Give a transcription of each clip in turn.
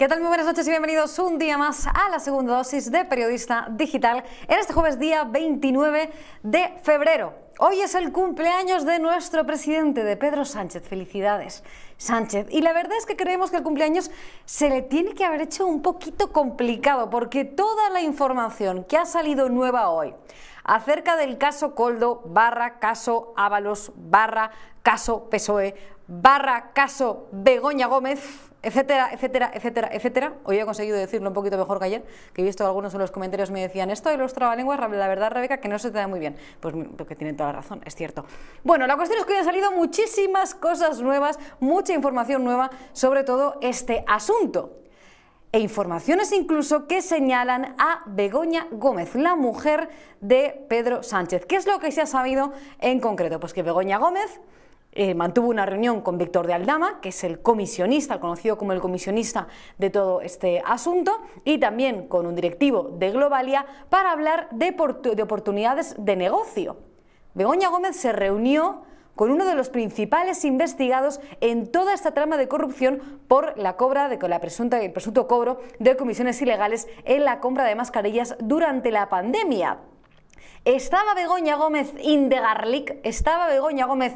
¿Qué tal? Muy buenas noches y bienvenidos un día más a la segunda dosis de Periodista Digital en este jueves día 29 de febrero. Hoy es el cumpleaños de nuestro presidente, de Pedro Sánchez. Felicidades, Sánchez. Y la verdad es que creemos que el cumpleaños se le tiene que haber hecho un poquito complicado porque toda la información que ha salido nueva hoy acerca del caso Coldo barra caso Ábalos barra caso PSOE barra caso Begoña Gómez etcétera, etcétera, etcétera, etcétera. Hoy he conseguido decirlo un poquito mejor que ayer, que he visto algunos en los comentarios me decían esto y los trabalenguas, la verdad, Rebeca, que no se te da muy bien. Pues porque tienen toda la razón, es cierto. Bueno, la cuestión es que hoy han salido muchísimas cosas nuevas, mucha información nueva sobre todo este asunto. E informaciones incluso que señalan a Begoña Gómez, la mujer de Pedro Sánchez. ¿Qué es lo que se ha sabido en concreto? Pues que Begoña Gómez eh, mantuvo una reunión con Víctor de Aldama, que es el comisionista, conocido como el comisionista de todo este asunto, y también con un directivo de Globalia para hablar de, de oportunidades de negocio. Begoña Gómez se reunió con uno de los principales investigados en toda esta trama de corrupción por la cobra de la presunta, el presunto cobro de comisiones ilegales en la compra de mascarillas durante la pandemia. ¿Estaba Begoña Gómez in the garlic? ¿Estaba Begoña Gómez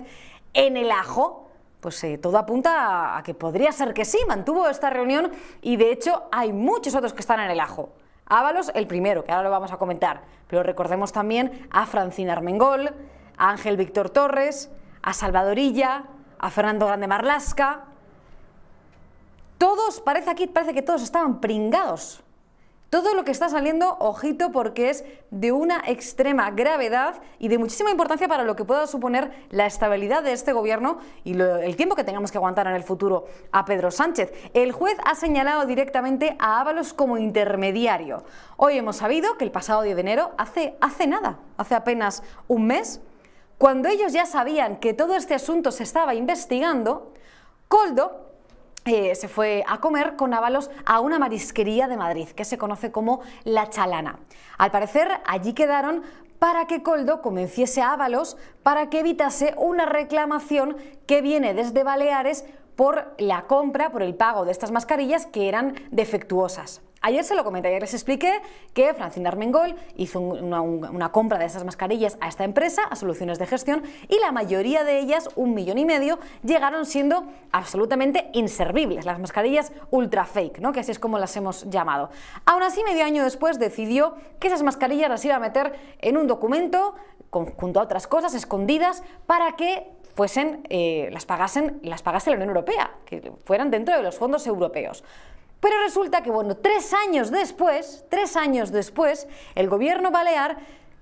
en el ajo, pues eh, todo apunta a, que podría ser que sí, mantuvo esta reunión y de hecho hay muchos otros que están en el ajo. Ábalos, el primero, que ahora lo vamos a comentar, pero recordemos también a Francina Armengol, a Ángel Víctor Torres, a Salvadorilla, a Fernando Grande Marlasca. Todos, parece aquí, parece que todos estaban pringados todo lo que está saliendo, ojito, porque es de una extrema gravedad y de muchísima importancia para lo que pueda suponer la estabilidad de este gobierno y el tiempo que tengamos que aguantar en el futuro a Pedro Sánchez. El juez ha señalado directamente a Ábalos como intermediario. Hoy hemos sabido que el pasado 10 de enero, hace, hace nada, hace apenas un mes, cuando ellos ya sabían que todo este asunto se estaba investigando, Coldo eh, se fue a comer con Ábalos a una marisquería de Madrid, que se conoce como La Chalana. Al parecer, allí quedaron para que Coldo convenciese a Ábalos para que evitase una reclamación que viene desde Baleares por la compra, por el pago de estas mascarillas que eran defectuosas. Ayer se lo comenté, ayer les expliqué que Francina Armengol hizo una, compra de esas mascarillas a esta empresa, a Soluciones de Gestión, y la mayoría de ellas, un millón y medio, llegaron siendo absolutamente inservibles, las mascarillas ultra fake, ¿no? que así es como las hemos llamado. Aún así, medio año después decidió que esas mascarillas las iba a meter en un documento junto a otras cosas escondidas para que fuesen, eh, las pagasen, las pagase la Unión Europea, que fueran dentro de los fondos europeos. Pero resulta que, bueno, tres años después, tres años después, el gobierno balear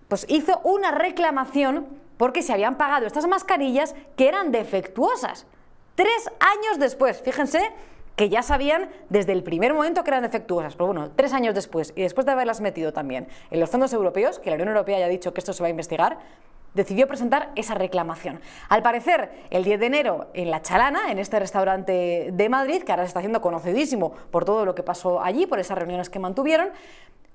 pues, hizo una reclamación porque se habían pagado estas mascarillas que eran defectuosas. Tres años después, fíjense que ya sabían desde el primer momento que eran defectuosas, pero bueno, tres años después y después de haberlas metido también en los fondos europeos, que la Unión Europea ya ha dicho que esto se va a investigar, decidió presentar esa reclamación. Al parecer, el 10 de enero en La Chalana, en este restaurante de Madrid, que ahora se está haciendo conocidísimo por todo lo que pasó allí, por esas reuniones que mantuvieron,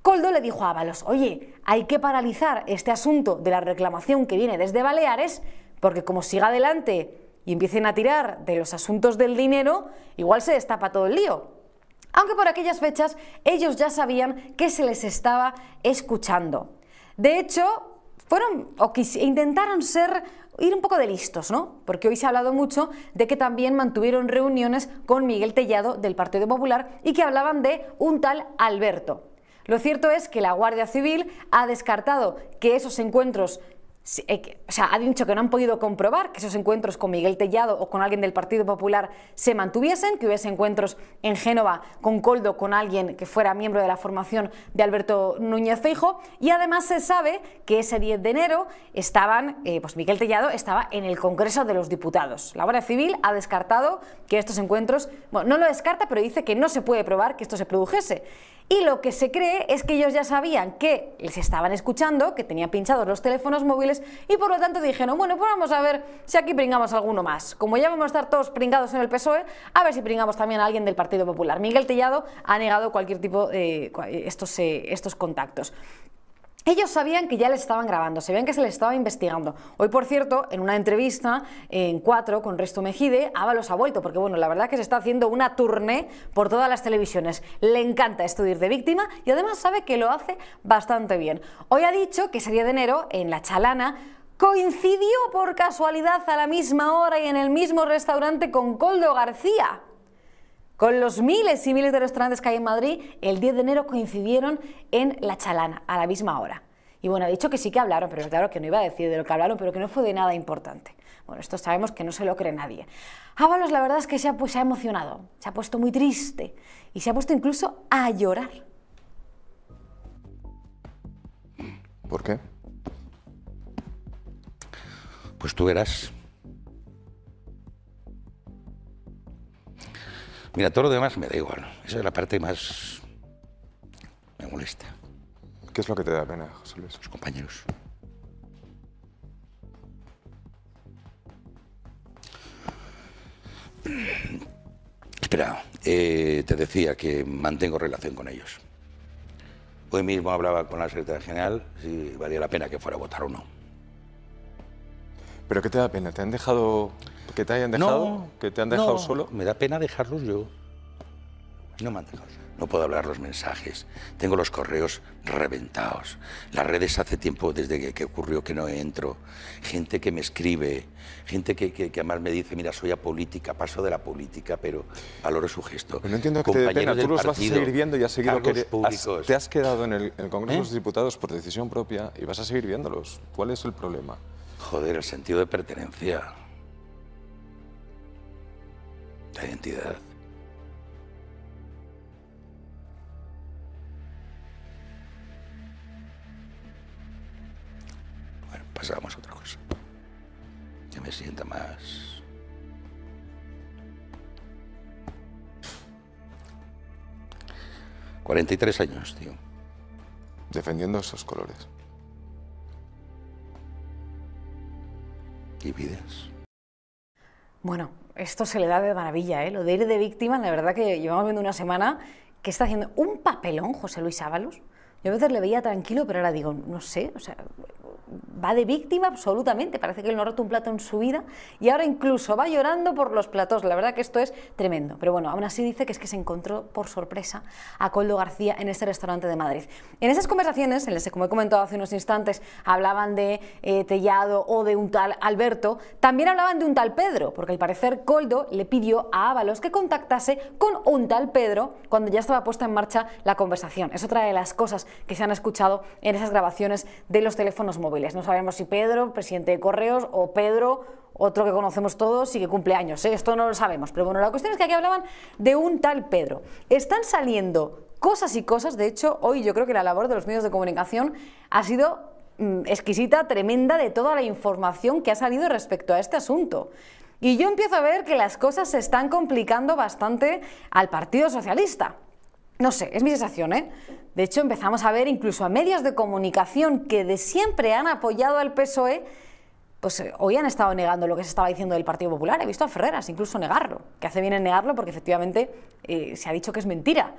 Coldo le dijo a Ábalos, oye, hay que paralizar este asunto de la reclamación que viene desde Baleares, porque como siga adelante y empiecen a tirar de los asuntos del dinero, igual se destapa todo el lío. Aunque por aquellas fechas ellos ya sabían que se les estaba escuchando. De hecho, fueron o intentaron ser ir un poco de listos, ¿no? Porque hoy se ha hablado mucho de que también mantuvieron reuniones con Miguel Tellado del Partido Popular y que hablaban de un tal Alberto. Lo cierto es que la Guardia Civil ha descartado que esos encuentros o sea, ha dicho que no han podido comprobar que esos encuentros con Miguel Tellado o con alguien del Partido Popular se mantuviesen, que hubiese encuentros en Génova con Coldo, con alguien que fuera miembro de la formación de Alberto Núñez Feijo, y además se sabe que ese 10 de enero estaban, eh, pues Miguel Tellado estaba en el Congreso de los Diputados. La Guardia Civil ha descartado que estos encuentros, bueno, no lo descarta, pero dice que no se puede probar que esto se produjese. Y lo que se cree es que ellos ya sabían que les estaban escuchando, que tenían pinchados los teléfonos móviles y por lo tanto dijeron, bueno, pues vamos a ver si aquí pringamos alguno más. Como ya vamos a estar todos pringados en el PSOE, a ver si pringamos también a alguien del Partido Popular. Miguel Tellado ha negado cualquier tipo de estos, eh, estos contactos. Ellos sabían que ya les estaban grabando, sabían que se les estaba investigando. Hoy, por cierto, en una entrevista en Cuatro con Resto Mejide, Ábalos ha vuelto, porque bueno, la verdad que se está haciendo una tournée por todas las televisiones. Le encanta estudiar de víctima y además sabe que lo hace bastante bien. Hoy ha dicho que sería de enero en La Chalana coincidió por casualidad a la misma hora y en el mismo restaurante con Coldo García. Con los miles y miles de restaurantes que hay en Madrid, el 10 de enero coincidieron en La Chalana, a la misma hora. Y bueno, ha dicho que sí que hablaron, pero claro que no iba a decir de lo que hablaron, pero que no fue de nada importante. Bueno, esto sabemos que no se lo cree nadie. Ábalos la verdad es que se ha, se ha emocionado, se ha puesto muy triste y se ha puesto incluso a llorar. ¿Por qué? Pues tú verás. Mira, todo lo demás me da igual. Esa es la parte más... me molesta. ¿Qué es lo que te da pena, José Luis? Los compañeros. Espera, eh, te decía que mantengo relación con ellos. Hoy mismo hablaba con la secretaria general si valía la pena que fuera a votar o no. ¿Pero qué te da pena? ¿Te han dejado... que te hayan dejado? No, ¿Que te han dejado no, solo? Me da pena dejarlos yo. No me han dejado. No puedo hablar los mensajes. Tengo los correos reventados. Las redes hace tiempo desde que, que ocurrió que no entro. Gente que me escribe, gente que, que- que además me dice, mira, soy apolítica, paso de la política, pero valoro su gesto. Pero no entiendo que te dé pena. Tú los vas a partido, seguir viendo y has seguido que has- públicos. te has quedado en el, en el Congreso de los ¿Eh? Diputados por decisión propia y vas a seguir viéndolos. ¿Cuál es el problema? Joder, el sentido de pertenencia. La identidad. Bueno, pasamos a otra cosa. Que me sienta más. ...43 años, tío. Defendiendo esos colores. Y vidas. Bueno, esto se le da de maravilla, ¿eh? Lo de ir de víctima, la verdad que llevamos viendo una semana que está haciendo un papelón José Luis Ábalos. Yo a veces le veía tranquilo, pero ahora digo, no sé, o sea, va de víctima absolutamente. Parece que él no ha roto un plato en su vida y ahora incluso va llorando por los platos. La verdad que esto es tremendo. Pero bueno, aún así dice que es que se encontró por sorpresa a Coldo García en este restaurante de Madrid. En esas conversaciones, en las que, como he comentado hace unos instantes, hablaban de eh, Tellado o de un tal Alberto, también hablaban de un tal Pedro, porque al parecer Coldo le pidió a Ábalos que contactase con un tal Pedro cuando ya estaba puesta en marcha la conversación. Es otra de las cosas que se han escuchado en esas grabaciones de los teléfonos móviles. No sabemos si Pedro, presidente de Correos, o Pedro, otro que conocemos todos y que cumple años. ¿eh? Esto no lo sabemos. Pero bueno, la cuestión es que aquí hablaban de un tal Pedro. Están saliendo cosas y cosas. De hecho, hoy yo creo que la labor de los medios de comunicación ha sido mm, exquisita, tremenda de toda la información que ha salido respecto a este asunto. Y yo empiezo a ver que las cosas se están complicando bastante al Partido Socialista. No sé, es mi sensación, ¿eh? De hecho, empezamos a ver incluso a medios de comunicación que de siempre han apoyado al PSOE, pues eh, hoy han estado negando lo que se estaba diciendo del Partido Popular. He visto a Ferreras incluso negarlo, que hace bien en negarlo porque efectivamente eh, se ha dicho que es mentira.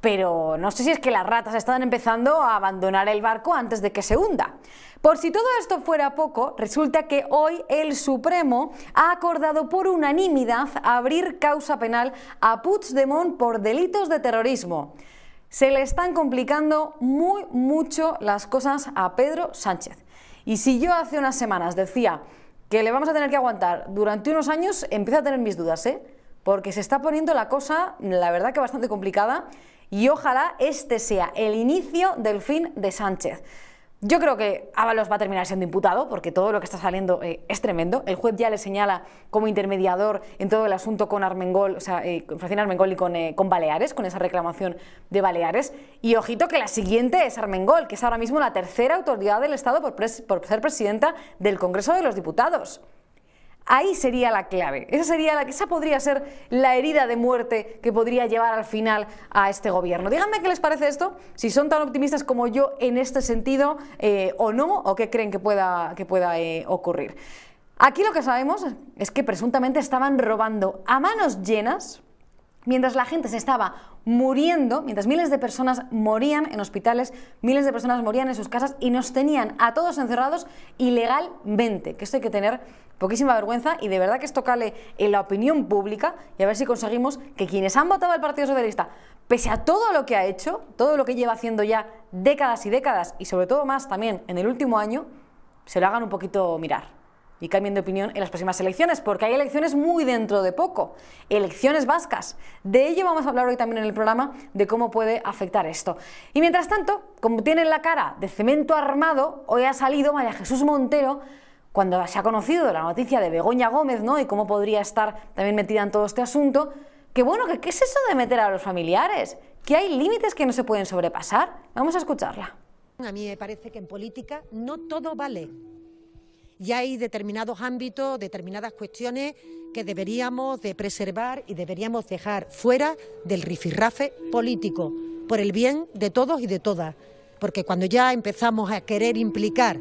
Pero no sé si es que las ratas están empezando a abandonar el barco antes de que se hunda. Por si todo esto fuera poco, resulta que hoy el Supremo ha acordado por unanimidad abrir causa penal a Puigdemont por delitos de terrorismo. Se le están complicando muy mucho las cosas a Pedro Sánchez. Y si yo hace unas semanas decía que le vamos a tener que aguantar durante unos años, empiezo a tener mis dudas, ¿eh? Porque se está poniendo la cosa, la verdad que bastante complicada y ojalá este sea el inicio del fin de Sánchez. Yo creo que Ábalos va a terminar siendo imputado porque todo lo que está saliendo eh, es tremendo. El juez ya le señala como intermediador en todo el asunto con Armengol, o sea, eh, con Francina Armengol y con, eh, con Baleares, con esa reclamación de Baleares. Y ojito que la siguiente es Armengol, que es ahora mismo la tercera autoridad del Estado por, ser presidenta del Congreso de los Diputados. Ahí sería la clave. Esa, sería la, esa podría ser la herida de muerte que podría llevar al final a este gobierno. Díganme qué les parece esto, si son tan optimistas como yo en este sentido eh, o no, o qué creen que pueda, que pueda eh, ocurrir. Aquí lo que sabemos es que presuntamente estaban robando a manos llenas mientras la gente se estaba muriendo, mientras miles de personas morían en hospitales, miles de personas morían en sus casas y nos tenían a todos encerrados ilegalmente, que esto hay que tener poquísima vergüenza y de verdad que esto cale en la opinión pública y a ver si conseguimos que quienes han votado al Partido Socialista, pese a todo lo que ha hecho, todo lo que lleva haciendo ya décadas y décadas y sobre todo más también en el último año, se lo hagan un poquito mirar y cambien de opinión en las próximas elecciones, porque hay elecciones muy dentro de poco, elecciones vascas. De ello vamos a hablar hoy también en el programa, de cómo puede afectar esto. Y mientras tanto, como tienen la cara de cemento armado, hoy ha salido María Jesús Montero cuando se ha conocido la noticia de Begoña Gómez, ¿no? Y cómo podría estar también metida en todo este asunto, que bueno, que qué es eso de meter a los familiares, que hay límites que no se pueden sobrepasar. Vamos a escucharla. A mí me parece que en política no todo vale y hay determinados ámbitos, determinadas cuestiones que deberíamos de preservar y deberíamos dejar fuera del rifirrafe político, por el bien de todos y de todas. Porque cuando ya empezamos a querer implicar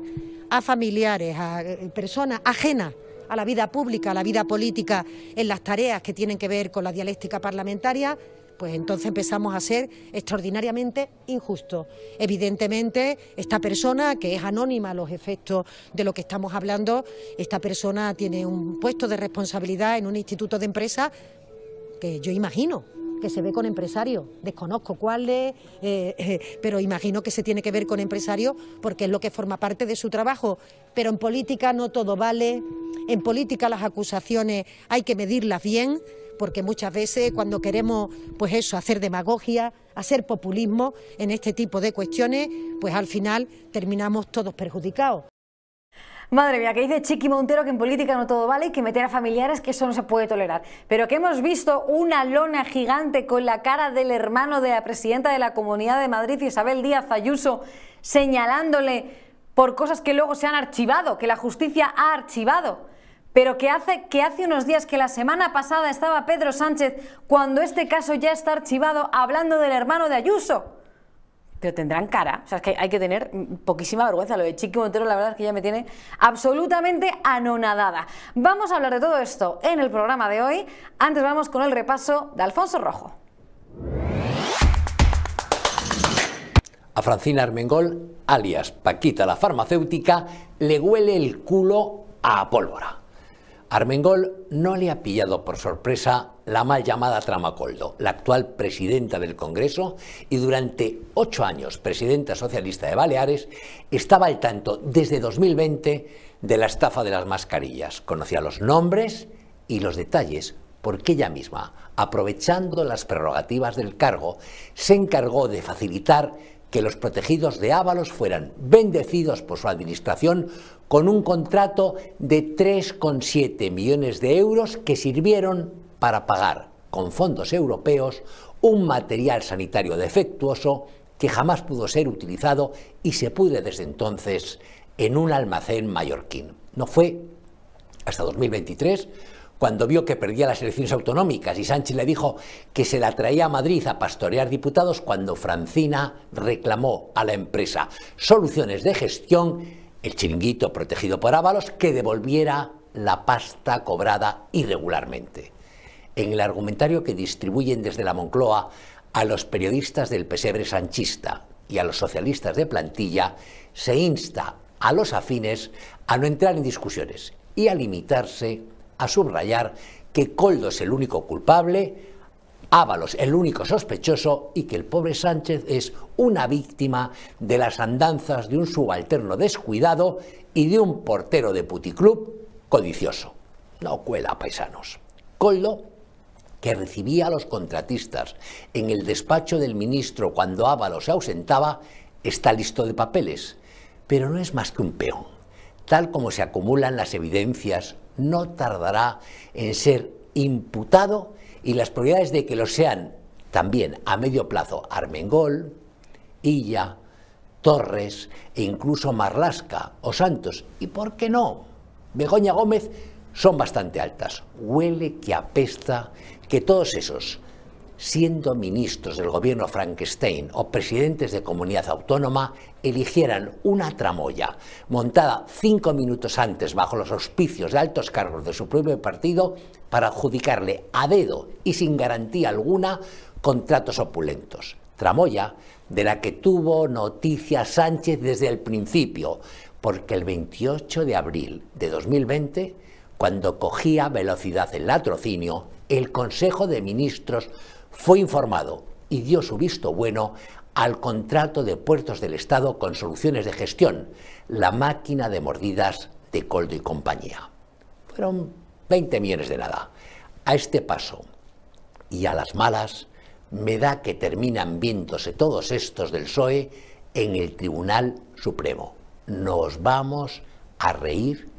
a familiares, a eh, personas ajenas a la vida pública, a la vida política, en las tareas que tienen que ver con la dialéctica parlamentaria, pues entonces empezamos a ser extraordinariamente injustos. Evidentemente, esta persona, que es anónima a los efectos de lo que estamos hablando, esta persona tiene un puesto de responsabilidad en un instituto de empresa que yo imagino que se ve con empresarios. Desconozco cuáles, eh, eh, pero imagino que se tiene que ver con empresarios porque es lo que forma parte de su trabajo. Pero en política no todo vale, en política las acusaciones hay que medirlas bien porque muchas veces cuando queremos, pues eso, hacer demagogia, hacer populismo en este tipo de cuestiones, pues al final terminamos todos perjudicados. Madre mía, que dice Chiqui Montero que en política no todo vale y que meter a familiares que eso no se puede tolerar. Pero que hemos visto una lona gigante con la cara del hermano de la presidenta de la Comunidad de Madrid, Isabel Díaz Ayuso, señalándole por cosas que luego se han archivado, que la justicia ha archivado. Pero que hace, que hace unos días, que la semana pasada estaba Pedro Sánchez, cuando este caso ya está archivado, hablando del hermano de Ayuso. Pero tendrán cara, o sea, es que hay que tener poquísima vergüenza. Lo de Chiqui Montero, la verdad es que ya me tiene absolutamente anonadada. Vamos a hablar de todo esto en el programa de hoy. Antes vamos con el repaso de Alfonso Rojo. A Francina Armengol, alias Paquita la farmacéutica, le huele el culo a pólvora. Armengol no le ha pillado por sorpresa la mal llamada Trama Coldo, la actual presidenta del Congreso y durante ocho años presidenta socialista de Baleares, estaba al tanto desde 2020 de la estafa de las mascarillas. Conocía los nombres y los detalles porque ella misma, aprovechando las prerrogativas del cargo, se encargó de facilitar que los protegidos de Ábalos fueran bendecidos por su administración con un contrato de 3,7 millones de euros que sirvieron para pagar con fondos europeos un material sanitario defectuoso que jamás pudo ser utilizado y se pudre desde entonces en un almacén mallorquín. No fue hasta 2023 cuando vio que perdía las elecciones autonómicas y Sánchez le dijo que se la traía a Madrid a pastorear diputados cuando Francina reclamó a la empresa soluciones de gestión, el chiringuito protegido por Ábalos, que devolviera la pasta cobrada irregularmente. En el argumentario que distribuyen desde la Moncloa a los periodistas del pesebre sanchista y a los socialistas de plantilla, se insta a los afines a no entrar en discusiones y a limitarse a subrayar que Coldo es el único culpable, Ábalos el único sospechoso y que el pobre Sánchez es una víctima de las andanzas de un subalterno descuidado y de un portero de puticlub codicioso. No cuela, paisanos. Coldo, que recibía a los contratistas en el despacho del ministro cuando Ábalos se ausentaba, está listo de papeles, pero no es más que un peón. Tal como se acumulan las evidencias no tardará en ser imputado y las probabilidades de que lo sean también a medio plazo Armengol, Illa, Torres e incluso Marlasca o Santos, y por qué no, Begoña Gómez, son bastante altas. Huele que apesta que todos esos siendo ministros del gobierno Frankenstein o presidentes de comunidad autónoma, eligieran una tramoya montada cinco minutos antes bajo los auspicios de altos cargos de su propio partido para adjudicarle a dedo y sin garantía alguna contratos opulentos. Tramoya de la que tuvo noticia Sánchez desde el principio, porque el 28 de abril de 2020, cuando cogía velocidad el latrocinio, el Consejo de Ministros fue informado y dio su visto bueno al contrato de puertos del Estado con soluciones de gestión, la máquina de mordidas de Coldo y compañía. Fueron 20 millones de nada. A este paso y a las malas, me da que terminan viéndose todos estos del PSOE en el Tribunal Supremo. Nos vamos a reír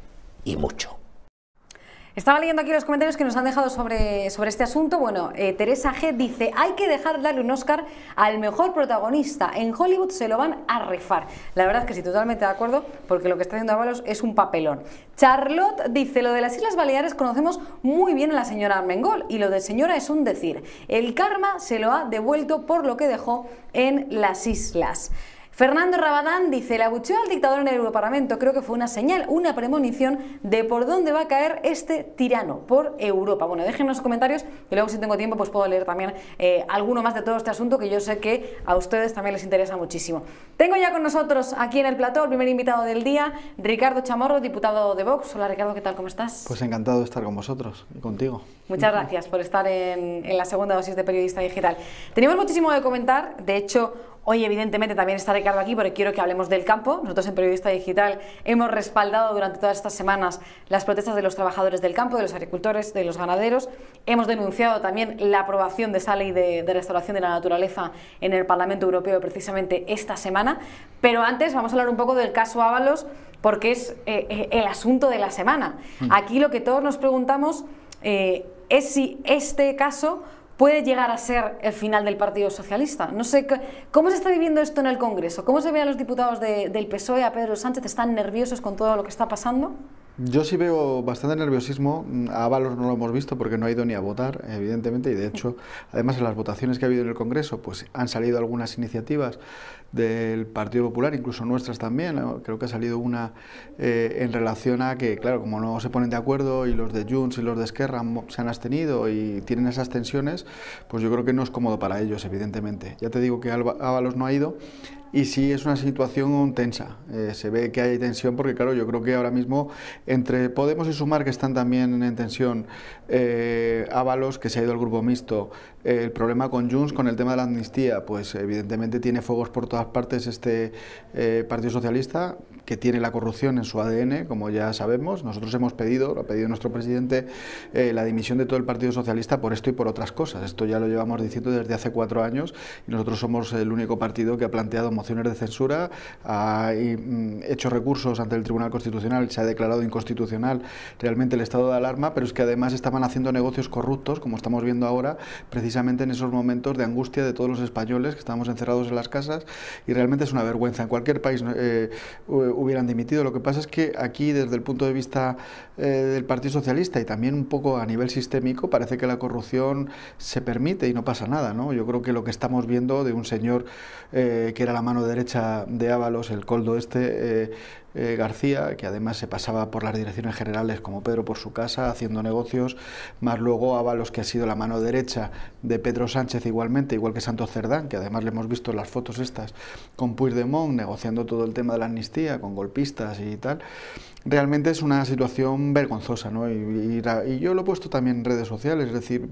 y mucho. Estaba leyendo aquí los comentarios que nos han dejado sobre, sobre este asunto. Bueno, eh, Teresa G dice, hay que dejar darle un Oscar al mejor protagonista. En Hollywood se lo van a refar. La verdad es que sí, totalmente de acuerdo, porque lo que está haciendo Ábalos es un papelón. Charlotte dice, lo de las Islas Baleares conocemos muy bien a la señora Mengol y lo de señora es un decir. El karma se lo ha devuelto por lo que dejó en las islas. Fernando Rabadán dice, el abucheo al dictador en el Europarlamento creo que fue una señal, una premonición de por dónde va a caer este tirano, por Europa. Bueno, déjenme en los comentarios y luego si tengo tiempo pues puedo leer también eh, alguno más de todo este asunto que yo sé que a ustedes también les interesa muchísimo. Tengo ya con nosotros aquí en el plató el primer invitado del día, Ricardo Chamorro, diputado de Vox. Hola Ricardo, ¿qué tal? ¿Cómo estás? Pues encantado de estar con vosotros y contigo. Muchas gracias por estar en, en la segunda dosis de Periodista Digital. Teníamos muchísimo de comentar, de hecho Hoy, evidentemente, también está Ricardo aquí porque quiero que hablemos del campo. Nosotros en Periodista Digital hemos respaldado durante todas estas semanas las protestas de los trabajadores del campo, de los agricultores, de los ganaderos. Hemos denunciado también la aprobación de esa ley de, restauración de la naturaleza en el Parlamento Europeo precisamente esta semana. Pero antes vamos a hablar un poco del caso Ábalos porque es eh, eh, el asunto de la semana. Mm. Aquí lo que todos nos preguntamos eh, es si este caso puede llegar a ser el final del Partido Socialista. No sé cómo se está viviendo esto en el Congreso. ¿Cómo se ve a los diputados del PSOE, a Pedro Sánchez? ¿Están nerviosos con todo lo que está pasando? Yo sí veo bastante nerviosismo. A Ábalos no lo hemos visto porque no ha ido ni a votar, evidentemente, y de hecho, además en las votaciones que ha habido en el Congreso, pues han salido algunas iniciativas del Partido Popular, incluso nuestras también. Creo que ha salido una eh, en relación a que, claro, como no se ponen de acuerdo y los de Junts y los de Esquerra se han abstenido y tienen esas tensiones, pues yo creo que no es cómodo para ellos, evidentemente. Ya te digo que Ábalos no ha ido y sí es una situación tensa. Eh, se ve que hay tensión porque, claro, yo creo que ahora mismo entre Podemos y Sumar, que están también en tensión, eh, Ábalos, que se ha ido al grupo mixto, eh, el problema con Junts, con el tema de la amnistía, pues evidentemente tiene fuegos por todas partes este eh, Partido Socialista, que tiene la corrupción en su ADN, como ya sabemos. Nosotros hemos pedido, lo ha pedido nuestro presidente, la dimisión de todo el Partido Socialista por esto y por otras cosas. Esto ya lo llevamos diciendo desde hace cuatro años y nosotros somos el único partido que ha planteado mociones de censura, ha mm, hecho recursos ante el Tribunal Constitucional, se ha declarado inconstitucional realmente el estado de alarma, pero es que además estaban haciendo negocios corruptos, como estamos viendo ahora, precisamente en esos momentos de angustia de todos los españoles que estamos encerrados en las casas y realmente es una vergüenza. En cualquier país eh, hubieran dimitido. Lo que pasa es que aquí, desde el punto de vista eh, del Partido Socialista y también un poco a nivel sistémico, parece que la corrupción se permite y no pasa nada. ¿no? Yo creo que lo que estamos viendo de un señor eh, que era la mano derecha de Ábalos, el coldo este, eh, García, que además se pasaba por las direcciones generales como Pedro por su casa, haciendo negocios, más luego Ábalos, que ha sido la mano derecha de Pedro Sánchez igualmente, igual que Santos Cerdán, que además le hemos visto las fotos estas con Puigdemont, negociando todo el tema de la amnistía, con golpistas y tal. Realmente es una situación vergonzosa, ¿no? Y, yo lo he puesto también en redes sociales, es decir,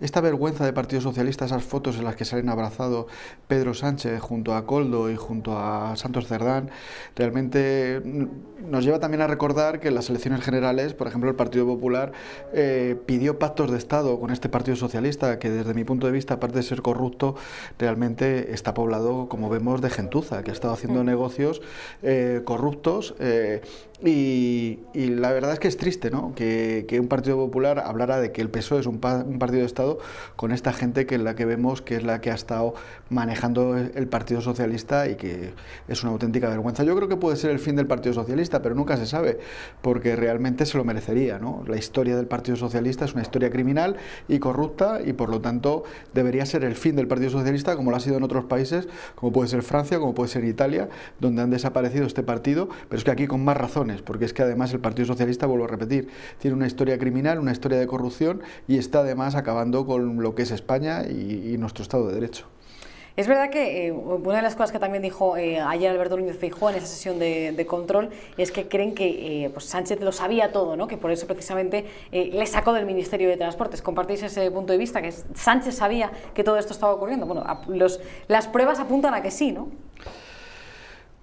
esta vergüenza de Partido Socialista, esas fotos en las que salen abrazado Pedro Sánchez junto a Coldo y junto a Santos Cerdán, realmente nos lleva también a recordar que en las elecciones generales, por ejemplo, el Partido Popular eh, pidió pactos de Estado con este Partido Socialista, que desde mi punto de vista, aparte de ser corrupto, realmente está poblado, como vemos, de gentuza, que ha estado haciendo negocios eh, corruptos. Eh, Y, la verdad es que es triste ¿no? que, un Partido Popular hablara de que el PSOE es un, partido de Estado con esta gente que es la que vemos que es la que ha estado manejando el Partido Socialista y que es una auténtica vergüenza. Yo creo que puede ser el fin del Partido Socialista, pero nunca se sabe, porque realmente se lo merecería. ¿no? La historia del Partido Socialista es una historia criminal y corrupta y por lo tanto debería ser el fin del Partido Socialista como lo ha sido en otros países, como puede ser Francia, como puede ser Italia, donde han desaparecido este partido, pero es que aquí con más razón porque es que además el Partido Socialista, vuelvo a repetir, tiene una historia criminal, una historia de corrupción y está además acabando con lo que es España y, nuestro Estado de Derecho. Es verdad que eh, una de las cosas que también dijo eh, ayer Alberto Núñez Feijóo en esa sesión de, control es que creen que eh, pues Sánchez lo sabía todo, ¿no? que por eso precisamente le sacó del Ministerio de Transportes. ¿Compartís ese punto de vista? Que Sánchez sabía que todo esto estaba ocurriendo. Bueno, los, las pruebas apuntan a que sí, ¿no?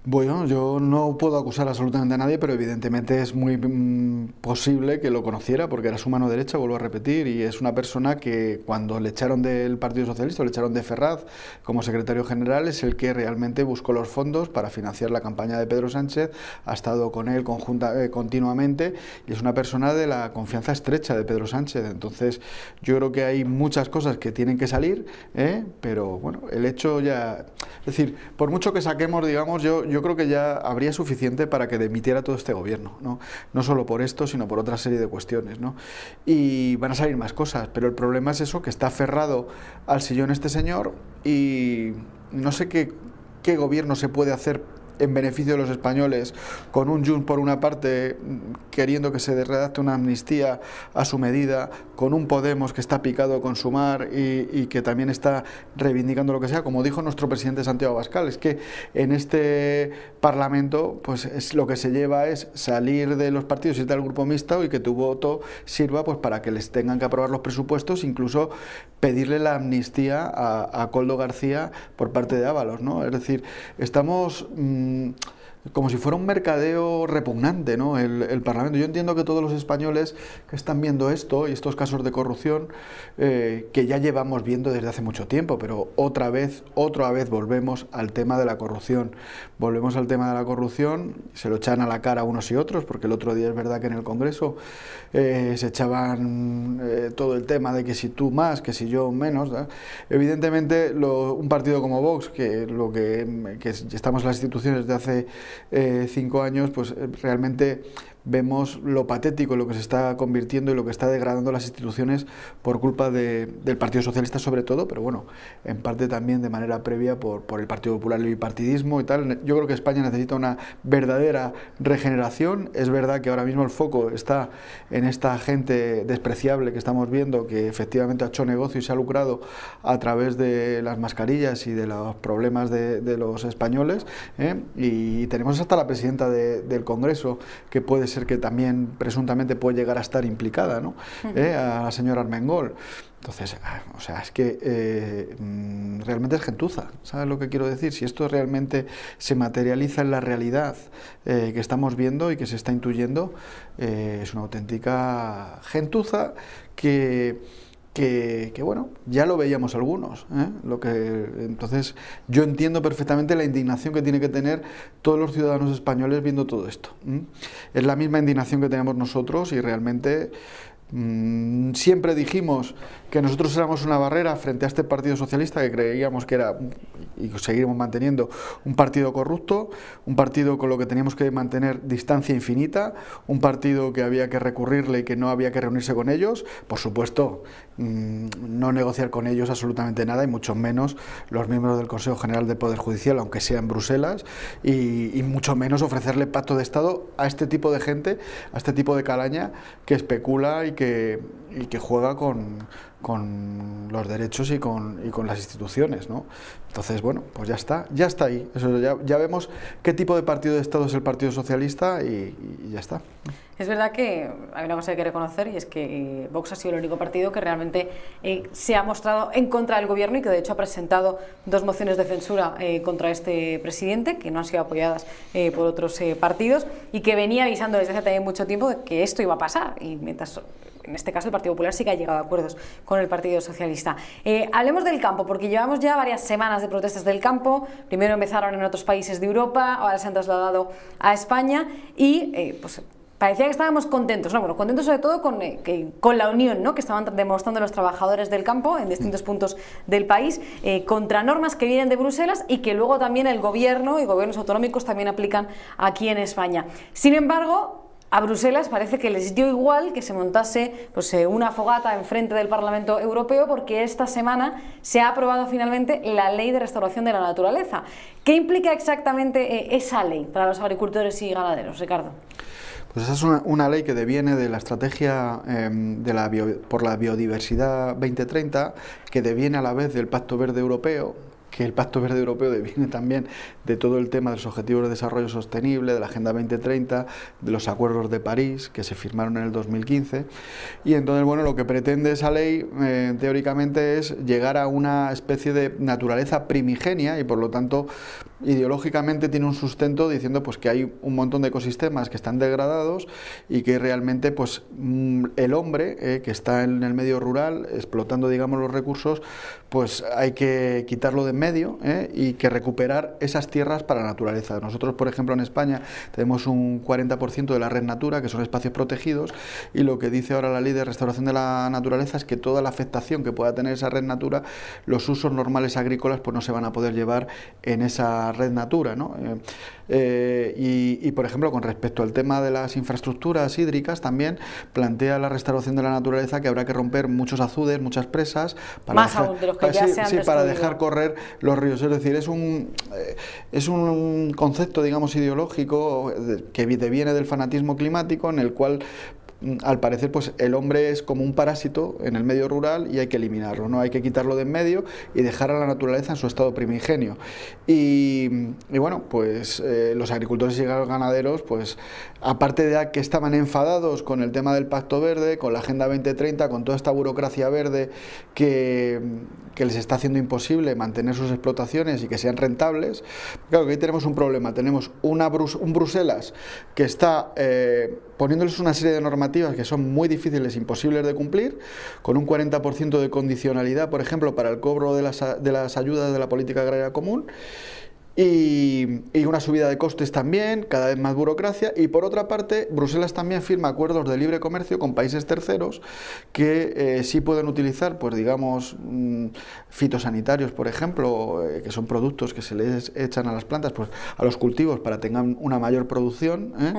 Bueno, yo no puedo acusar absolutamente a nadie, pero evidentemente es muy mm, posible que lo conociera porque era su mano derecha, vuelvo a repetir, y es una persona que cuando le echaron del Partido Socialista, le echaron de Ferraz como secretario general, es el que realmente buscó los fondos para financiar la campaña de Pedro Sánchez, ha estado con él conjunta, eh, continuamente y es una persona de la confianza estrecha de Pedro Sánchez. Entonces, yo creo que hay muchas cosas que tienen que salir, ¿eh? pero bueno, el hecho ya... Es decir, por mucho que saquemos, digamos, yo yo creo que ya habría suficiente para que demitiera todo este gobierno, ¿no? no solo por esto, sino por otra serie de cuestiones. ¿no? Y van a salir más cosas, pero el problema es eso, que está aferrado al sillón este señor y no sé qué, qué gobierno se puede hacer en beneficio de los españoles, con un Junts por una parte queriendo que se redacte una amnistía a su medida, con un Podemos que está picado con sumar y, y que también está reivindicando lo que sea, como dijo nuestro presidente Santiago Abascal, es que en este Parlamento pues es lo que se lleva es salir de los partidos y del grupo mixto y que tu voto sirva pues para que les tengan que aprobar los presupuestos, incluso pedirle la amnistía a, Coldo García por parte de Ábalos, ¿no? Es decir, estamos mm, como si fuera un mercadeo repugnante, ¿no? El, Parlamento. Yo entiendo que todos los españoles que están viendo esto y estos casos de corrupción, eh, que ya llevamos viendo desde hace mucho tiempo, pero otra vez, otra vez volvemos al tema de la corrupción. Volvemos al tema de la corrupción, se lo echan a la cara unos y otros, porque el otro día es verdad que en el Congreso eh, se echaban eh, todo el tema de que si tú más, que si yo menos. Evidentemente, un partido como Vox, que lo que, que estamos en las instituciones de hace eh, cinco años, pues eh, realmente vemos lo patético, lo que se está convirtiendo y lo que está degradando las instituciones por culpa del Partido Socialista sobre todo, pero bueno, en parte también de manera previa por, por el Partido Popular y el bipartidismo y tal. Yo creo que España necesita una verdadera regeneración. Es verdad que ahora mismo el foco está en esta gente despreciable que estamos viendo, que efectivamente ha hecho negocio y se ha lucrado a través de las mascarillas y de los problemas de, los españoles. ¿eh? Y tenemos hasta la presidenta del Congreso que puede ser que también presuntamente puede llegar a estar implicada, ¿no? ¿Eh? A la señora Armengol. Entonces, ah, o sea, es que eh, mm, realmente es gentuza, ¿sabes lo que quiero decir? Si esto realmente se materializa en la realidad eh, que estamos viendo y que se está intuyendo, es una auténtica gentuza que que, bueno, ya lo veíamos algunos. ¿eh? Lo que, entonces, yo entiendo perfectamente la indignación que tiene que tener todos los ciudadanos españoles viendo todo esto. Es la misma indignación que tenemos nosotros y realmente mm, siempre dijimos que nosotros éramos una barrera frente a este Partido Socialista que creíamos que era, y seguiremos manteniendo, un partido corrupto, un partido con lo que teníamos que mantener distancia infinita, un partido que había que recurrirle y que no había que reunirse con ellos, por supuesto, mm, no negociar con ellos absolutamente nada y mucho menos los miembros del Consejo General del Poder Judicial, aunque sea en Bruselas, y, mucho menos ofrecerle pacto de Estado a este tipo de gente, a este tipo de calaña que especula y que, y que juega con los derechos y con, las instituciones. Entonces, bueno, pues ya está, ya está ahí. Ya, vemos qué tipo de partido de Estado es el Partido Socialista y, ya está. Es verdad que hay una cosa que hay que reconocer y es que eh, Vox ha sido el único partido que realmente eh, se ha mostrado en contra del gobierno y que de hecho ha presentado dos mociones de censura eh, contra este presidente que no han sido apoyadas por otros partidos y que venía avisando desde hace también mucho tiempo de que esto iba a pasar y mientras en este caso el Partido Popular sí que ha llegado a acuerdos con el Partido Socialista. Eh, hablemos del campo, porque llevamos ya varias semanas de protestas del campo. Primero empezaron en otros países de Europa, ahora se han trasladado a España y eh, pues parecía que estábamos contentos, ¿no? Bueno, contentos sobre todo con, eh, con la unión ¿no? que estaban demostrando los trabajadores del campo en distintos puntos del país contra normas que vienen de Bruselas y que luego también el gobierno y gobiernos autonómicos también aplican aquí en España. Sin embargo, a Bruselas parece que les dio igual que se montase pues, eh, una fogata enfrente del Parlamento Europeo porque esta semana se ha aprobado finalmente la Ley de Restauración de la Naturaleza. ¿Qué implica exactamente esa ley para los agricultores y ganaderos, Ricardo? Pues esa es una, ley que deviene de la estrategia em, la por la biodiversidad 2030, que deviene a la vez del Pacto Verde Europeo, que el Pacto Verde Europeo deviene también de todo el tema de los Objetivos de Desarrollo Sostenible, de la Agenda 2030, de los Acuerdos de París, que se firmaron en el 2015. Y entonces, bueno, lo que pretende esa ley, eh, teóricamente, es llegar a una especie de naturaleza primigenia y, por lo tanto, ideológicamente tiene un sustento diciendo pues que hay un montón de ecosistemas que están degradados y que realmente pues mm, el hombre eh, que está en el medio rural explotando digamos los recursos pues hay que quitarlo de en medio eh, y que recuperar esas tierras para la naturaleza. Nosotros por ejemplo en España tenemos un 40% de la red natura que son espacios protegidos y lo que dice ahora la ley de restauración de la naturaleza es que toda la afectación que pueda tener esa red natura los usos normales agrícolas pues no se van a poder llevar en esa red natura. ¿no? Eh, eh, y, por ejemplo, con respecto al tema de las infraestructuras hídricas, también plantea la restauración de la naturaleza que habrá que romper muchos azudes, muchas presas, para dejar, para dejar correr los ríos. Es decir, es un, eh, es un concepto, digamos, ideológico que viene del fanatismo climático en el cual al parecer pues el hombre es como un parásito en el medio rural y hay que eliminarlo, ¿no? Hay que quitarlo de en medio y dejar a la naturaleza en su estado primigenio. Y, bueno, pues eh, los agricultores y los ganaderos, pues aparte de que estaban enfadados con el tema del Pacto Verde, con la Agenda 2030, con toda esta burocracia verde que, que les está haciendo imposible mantener sus explotaciones y que sean rentables, claro que ahí tenemos un problema, tenemos una un Bruselas que está eh, poniéndoles una serie de normativas que son muy difíciles, imposibles de cumplir, con un 40% de condicionalidad, por ejemplo, para el cobro de las, de las ayudas de la política agraria común. Y, una subida de costes también, cada vez más burocracia. Y por otra parte, Bruselas también firma acuerdos de libre comercio con países terceros que eh, sí pueden utilizar, pues digamos, mm, fitosanitarios, por ejemplo, eh, que son productos que se les echan a las plantas, pues a los cultivos para tengan una mayor producción. ¿eh?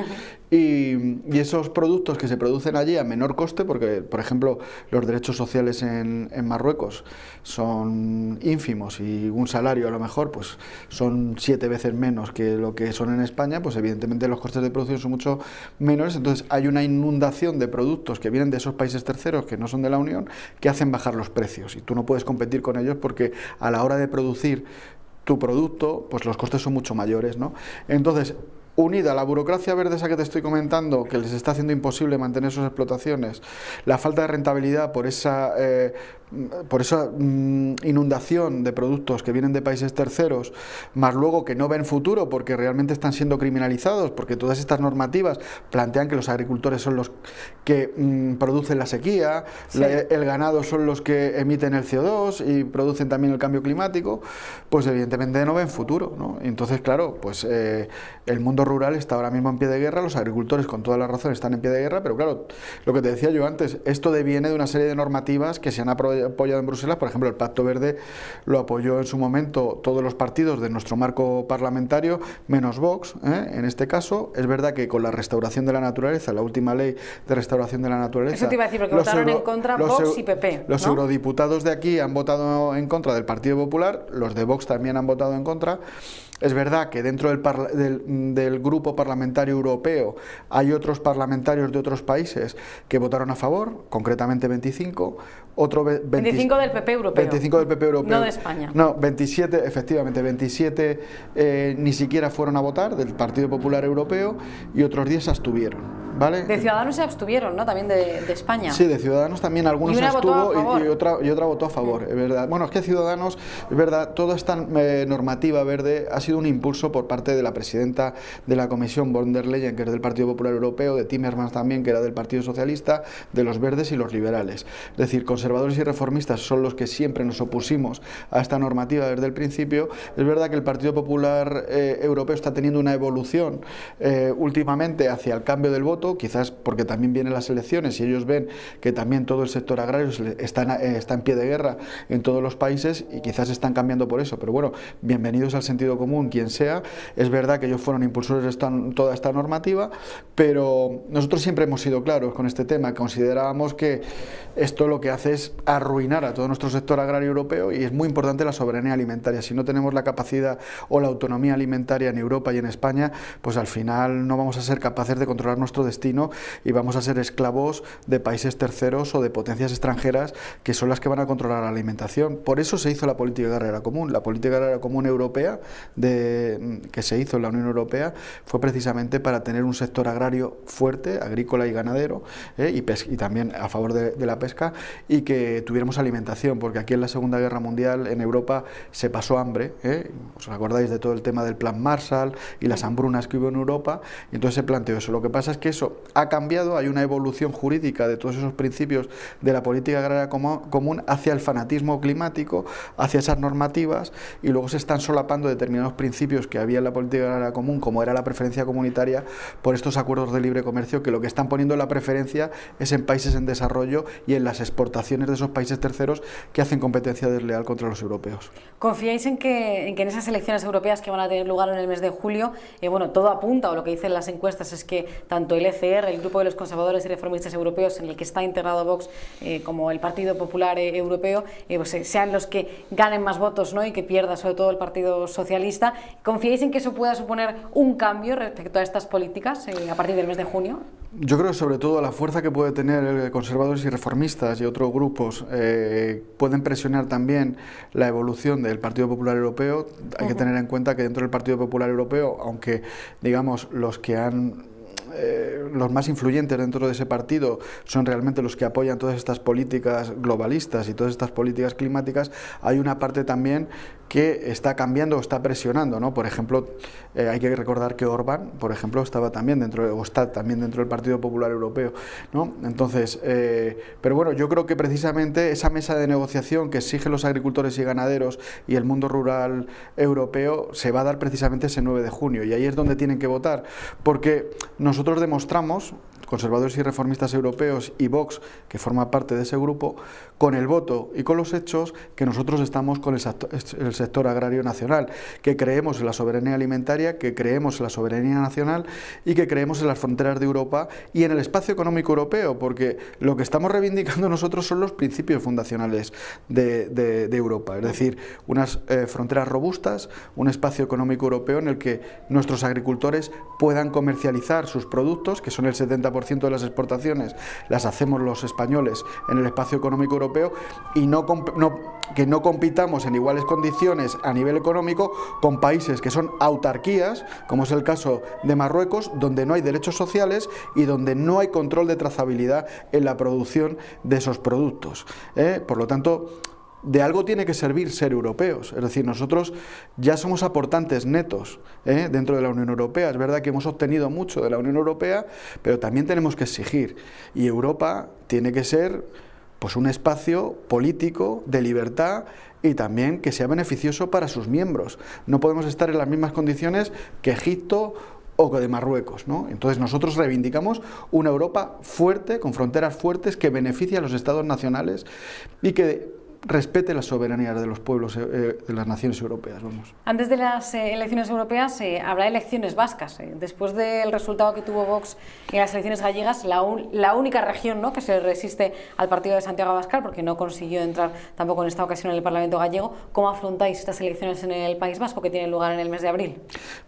y, esos productos que se producen allí a menor coste, porque, por ejemplo, los derechos sociales en, en Marruecos son ínfimos y un salario a lo mejor, pues son siete veces menos que lo que son en España, pues evidentemente los costes de producción son mucho menores, entonces hay una inundación de productos que vienen de esos países terceros que no son de la Unión que hacen bajar los precios y tú no puedes competir con ellos porque a la hora de producir tu producto, pues los costes son mucho mayores, ¿no? Entonces, unida a la burocracia verde esa que te estoy comentando, que les está haciendo imposible mantener sus explotaciones, la falta de rentabilidad por esa eh, por esa mm, inundación de productos que vienen de países terceros, más luego que no ven futuro porque realmente están siendo criminalizados, porque todas estas normativas plantean que los agricultores son los que mm, producen la sequía, el ganado son los que emiten el CO2 y producen también el cambio climático, pues evidentemente no ven futuro. ¿no? Entonces, claro, pues eh, el mundo rural está ahora mismo en pie de guerra, los agricultores con toda la razón están en pie de guerra, pero claro, lo que te decía yo antes, esto deviene de una serie de normativas que se han apoyado en Bruselas, por ejemplo, el Pacto Verde lo apoyó en su momento todos los partidos de nuestro marco parlamentario, menos Vox, ¿eh? en este caso. Es verdad que con la restauración de la naturaleza, la última ley de restauración de la naturaleza... Eso te iba a decir, porque votaron en contra Vox y PP. Los eurodiputados de aquí han votado en contra del Partido Popular, los de Vox también han votado en contra. Es verdad que dentro del, del, grupo parlamentario europeo hay otros parlamentarios de otros países que votaron a favor, concretamente 25, otro 25 del PP europeo. 25 del PP europeo. No de España. No, 27, efectivamente, 27 eh, ni siquiera fueron a votar del Partido Popular Europeo y otros 10 se abstuvieron. ¿vale? De Ciudadanos se abstuvieron, ¿no? También de, de España. Sí, de Ciudadanos también algunos a abstuvo y, otra, y otra votó a favor, es verdad. Bueno, es que Ciudadanos, es verdad, toda esta eh, normativa verde ha sido un impulso por parte de la presidenta de la Comisión, von der Leyen, que es del Partido Popular Europeo, de Timmermans también, que era del Partido Socialista, de los verdes y los liberales. Es decir, conservadores y reformistas son los que siempre nos opusimos a esta normativa desde el principio. Es verdad que el Partido Popular eh, Europeo está teniendo una evolución eh, últimamente hacia el cambio del voto, quizás porque también vienen las elecciones y ellos ven que también todo el sector agrario está en, eh, está en pie de guerra en todos los países y quizás están cambiando por eso. Pero bueno, bienvenidos al sentido común, quien sea. Es verdad que ellos fueron impulsores de esta- toda esta normativa, pero nosotros siempre hemos sido claros con este tema. Considerábamos que esto lo que hace es arruinar a todo nuestro sector agrario europeo y es muy importante la soberanía alimentaria. Si no tenemos la capacidad o la autonomía alimentaria en Europa y en España, pues al final no vamos a ser capaces de controlar nuestro destino y vamos a ser esclavos de países terceros o de potencias extranjeras que son las que van a controlar la alimentación. Por eso se hizo la política agraria común. La política agraria común europea de, que se hizo en la Unión Europea fue precisamente para tener un sector agrario fuerte, agrícola y ganadero, ¿eh? y también a favor de, de la pesca, y que tuviéramos alimentación, porque aquí en la Segunda Guerra Mundial en Europa se pasó hambre. ¿eh? ¿Os acordáis de todo el tema del Plan Marshall y las hambrunas que hubo en Europa? Y entonces se planteó eso. Lo que pasa es que eso ha cambiado, hay una evolución jurídica de todos esos principios de la política agraria común hacia el fanatismo climático, hacia esas normativas, y luego se están solapando determinados principios que había en la política agraria común, como era la preferencia comunitaria, por estos acuerdos de libre comercio que lo que están poniendo la preferencia es en países en desarrollo y en las exportaciones de esos países terceros que hacen competencia desleal contra los europeos. ¿Confiáis en que, en esas elecciones europeas que van a tener lugar en el mes de julio, eh, bueno, todo apunta, o lo que dicen las encuestas es que tanto el ECR, el Grupo de los Conservadores y Reformistas Europeos, en el que está integrado Vox, eh, como el Partido Popular eh, Europeo, pues, sean los que ganen más votos ¿no? y que pierda sobre todo el Partido Socialista? ¿Confiáis en que eso pueda suponer un cambio respecto a estas políticas a partir del mes de junio? Yo creo que sobre todo la fuerza que puede tener conservadores y reformistas y otros grupos eh, pueden presionar también la evolución del Partido Popular Europeo. Hay que tener en cuenta que dentro del Partido Popular Europeo, aunque digamos los que han eh, los más influyentes dentro de ese partido son realmente los que apoyan todas estas políticas globalistas y todas estas políticas climáticas, hay una parte también que está cambiando o está presionando, ¿no? Por ejemplo, eh, hay que recordar que Orbán, por ejemplo, estaba también dentro, o está también dentro del Partido Popular Europeo, ¿no? Entonces, eh, pero bueno, yo creo que precisamente esa mesa de negociación que exigen los agricultores y ganaderos y el mundo rural europeo se va a dar precisamente ese 9 de junio y ahí es donde tienen que votar, porque nosotros demostramos conservadores y reformistas europeos y Vox, que forma parte de ese grupo, con el voto y con los hechos que nosotros estamos con el sector, agrario nacional, que creemos en la soberanía alimentaria, que creemos en la soberanía nacional y que creemos en las fronteras de Europa y en el espacio económico europeo, porque lo que estamos reivindicando nosotros son los principios fundacionales de Europa, es decir, unas eh, fronteras robustas, un espacio económico europeo en el que nuestros agricultores puedan comercializar sus productos, que son el 70% de las exportaciones, las hacemos los españoles en el espacio económico europeo, y no, no- que no compitamos en iguales condiciones a nivel económico con países que son autarquías, como es el caso de Marruecos, donde no hay derechos sociales y donde no hay control de trazabilidad en la producción de esos productos. ¿eh? Por lo tanto, de algo tiene que servir ser europeos. Es decir, nosotros ya somos aportantes netos ¿eh? dentro de la Unión Europea. Es verdad que hemos obtenido mucho de la Unión Europea, pero también tenemos que exigir. Y Europa tiene que ser pues, un espacio político de libertad y también que sea beneficioso para sus miembros. No podemos estar en las mismas condiciones que Egipto o de Marruecos. ¿no? Entonces nosotros reivindicamos una Europa fuerte, con fronteras fuertes, que beneficie a los estados nacionales y que respete la soberanía de los pueblos eh, de las naciones europeas. Vamos. Antes de las eh, elecciones europeas eh, habrá elecciones vascas. eh. Después del resultado que tuvo Vox en las elecciones gallegas, la, un- la única región ¿no? que se resiste al partido de Santiago Abascal, porque no consiguió entrar tampoco en esta ocasión en el Parlamento gallego, ¿cómo afrontáis estas elecciones en el País Vasco que tienen lugar en el mes de abril?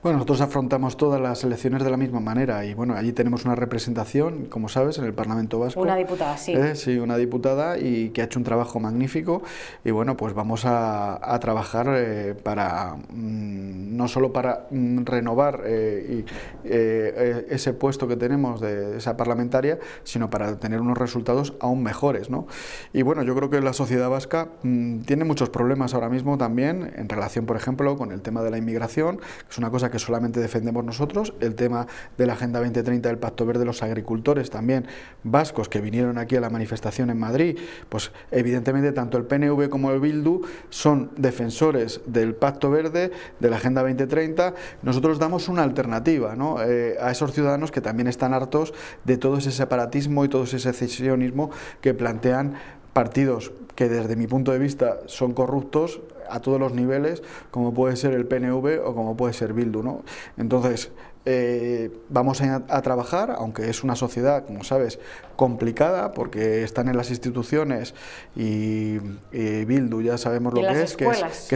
Bueno, nosotros afrontamos todas las elecciones de la misma manera y bueno, allí tenemos una representación, como sabes, en el Parlamento Vasco. Una diputada, sí. Eh, sí, una diputada y que ha hecho un trabajo magnífico y bueno, pues vamos a, trabajar eh, para mm, no solo para mm, renovar eh, eh, ese puesto que tenemos de esa parlamentaria, sino para tener unos resultados aún mejores. ¿no? Y bueno, yo creo que la sociedad vasca mm, tiene muchos problemas ahora mismo también en relación, por ejemplo, con el tema de la inmigración, que es una cosa que solamente defendemos nosotros, el tema de la Agenda 2030 del Pacto Verde, los agricultores también vascos que vinieron aquí a la manifestación en Madrid, pues evidentemente tanto el PNV como el Bildu son defensores del Pacto Verde, de la Agenda 2030. Nosotros damos una alternativa eh, a esos ciudadanos que también están hartos de todo ese separatismo y todo ese secesionismo que plantean partidos que desde mi punto de vista son corruptos a todos los niveles, como puede ser el PNV o como puede ser Bildu. ¿no? Entonces, eh, vamos a, trabajar, aunque es una sociedad, como sabes, complicada, porque están en las instituciones y, Bildu ya sabemos lo que es, que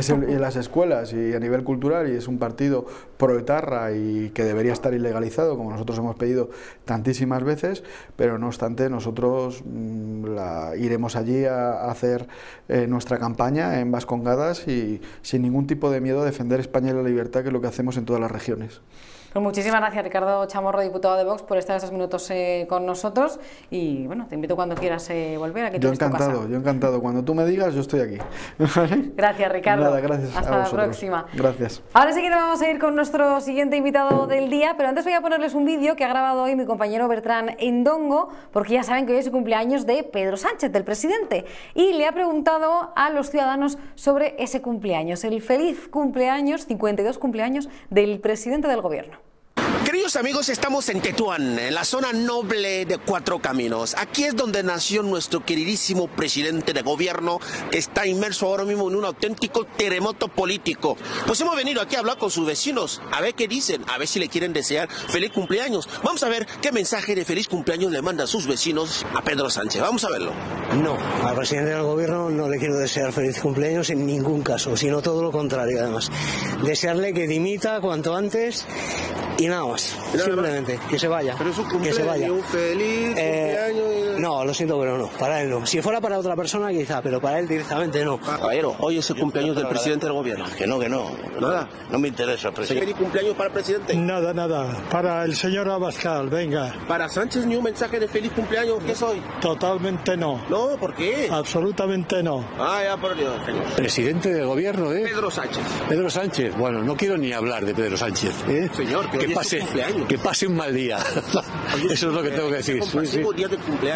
es, en las escuelas y a nivel cultural, y es un partido proetarra y que debería estar ilegalizado, como nosotros hemos pedido tantísimas veces, pero no obstante, nosotros mm, la, iremos allí a, hacer eh, nuestra campaña en Vascongadas y sin ningún tipo de miedo a defender España y la libertad, que es lo que hacemos en todas las regiones. Pues muchísimas gracias Ricardo Chamorro, diputado de Vox, por estar estos minutos eh, con nosotros y bueno, te invito cuando quieras eh, volver. a que yo encantado, yo encantado. Cuando tú me digas, yo estoy aquí. gracias Ricardo. Nada, gracias Hasta la próxima. Gracias. Ahora sí que vamos a ir con nuestro siguiente invitado del día, pero antes voy a ponerles un vídeo que ha grabado hoy mi compañero Bertrán Endongo, porque ya saben que hoy es el cumpleaños de Pedro Sánchez, del presidente, y le ha preguntado a los ciudadanos sobre ese cumpleaños, el feliz cumpleaños, 52 cumpleaños del presidente del gobierno. Queridos amigos, estamos en Tetuán, en la zona noble de Cuatro Caminos. Aquí es donde nació nuestro queridísimo presidente de gobierno, que está inmerso ahora mismo en un auténtico terremoto político. Pues hemos venido aquí a hablar con sus vecinos, a ver qué dicen, a ver si le quieren desear feliz cumpleaños. Vamos a ver qué mensaje de feliz cumpleaños le manda a sus vecinos a Pedro Sánchez. Vamos a verlo. No, al presidente del gobierno no le quiero desear feliz cumpleaños en ningún caso, sino todo lo contrario además. Desearle que dimita cuanto antes y nada más. Simplemente, que se vaya. Pero es que se vaya. un feliz eh, cumpleaños. No, lo siento, pero no. Para él no. Si fuera para otra persona, quizá, pero para él directamente no. Caballero, hoy es el cumpleaños del presidente del gobierno. Que no, que no. Nada. No me interesa, presidente. ¿Feliz cumpleaños para el presidente? Nada, nada. Para el señor Abascal, venga. ¿Para Sánchez ni un mensaje de feliz cumpleaños? ¿Qué soy? Totalmente no. No, ¿por qué? Absolutamente no. Ah, ya por Dios. Presidente del gobierno, ¿eh? Pedro Sánchez. Pedro Sánchez. Bueno, no quiero ni hablar de Pedro Sánchez. ¿eh? Señor, que, pase, que pase un mal día. Eso es lo que tengo que decir.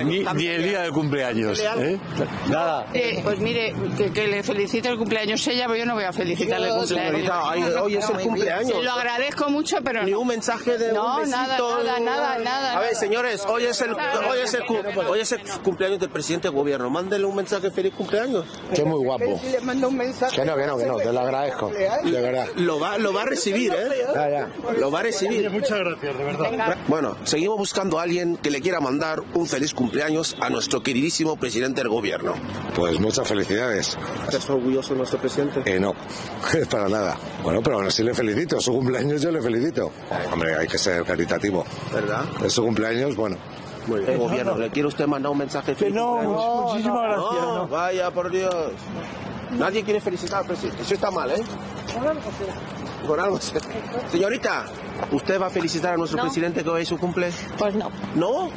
Ni, el día del cumpleaños. ¿eh? Nada. Eh, pues mire, que, le felicite el cumpleaños ella, pero yo no voy a felicitarle el cumpleaños. hoy es el cumpleaños. lo agradezco mucho, pero Ni un mensaje de no, un nada, nada, nada, nada. A ver, señores, hoy es el, hoy es el, hoy es el cumpleaños del presidente del gobierno. Mándele un mensaje feliz cumpleaños. Que muy guapo. Que no, que no, que no, te lo agradezco. De verdad. Lo va, lo va a recibir, ¿eh? Ya, ya. Lo va a recibir. Muchas gracias, de verdad. Bueno, seguimos buscando a alguien que le quiera mandar un feliz cumpleaños a nuestro queridísimo presidente del gobierno. Pues muchas felicidades. ¿Estás orgulloso de nuestro presidente? Eh, no, para nada. Bueno, pero aún así le felicito. Su cumpleaños yo le felicito. Hombre, hay que ser caritativo. ¿Verdad? Es su cumpleaños, bueno. Muy bien. gobierno, ¿le quiere usted mandar un mensaje feliz? No, muchísimas gracias. No, Vaya, por Dios. Nadie quiere felicitar al presidente. Eso está mal, ¿eh? Con algo Señorita, ¿usted va a felicitar a nuestro presidente que hoy es su cumple? Pues no. ¿No?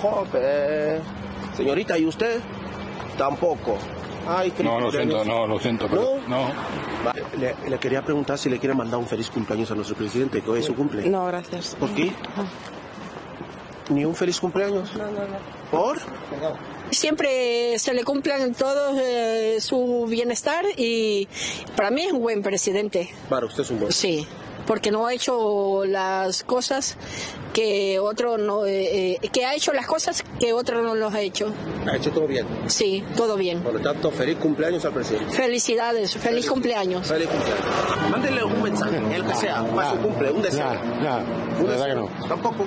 Joder. Señorita, ¿y usted? Tampoco. Ay, no, lo siento, no, lo siento, pero no. Le, quería preguntar si le quiere mandar un feliz cumpleaños a nuestro presidente, que hoy es su cumple. No, gracias. ¿Por qué? ¿Ni un feliz cumpleaños? No, no, no. ¿Por? Siempre se le cumplan todos eh, su bienestar y para mí es un buen presidente. Para usted es un buen. Sí, porque no ha hecho las cosas que otro no, eh, eh, que ha hecho las cosas que otro no los ha hecho. ¿Ha hecho todo bien? Sí, todo bien. Por lo tanto, feliz cumpleaños al presidente. Felicidades, feliz, cumpleaños. Feliz cumpleaños. Mándenle un mensaje, el que sea, para su cumple, un deseo. No, no, verdad que no. Tampoco.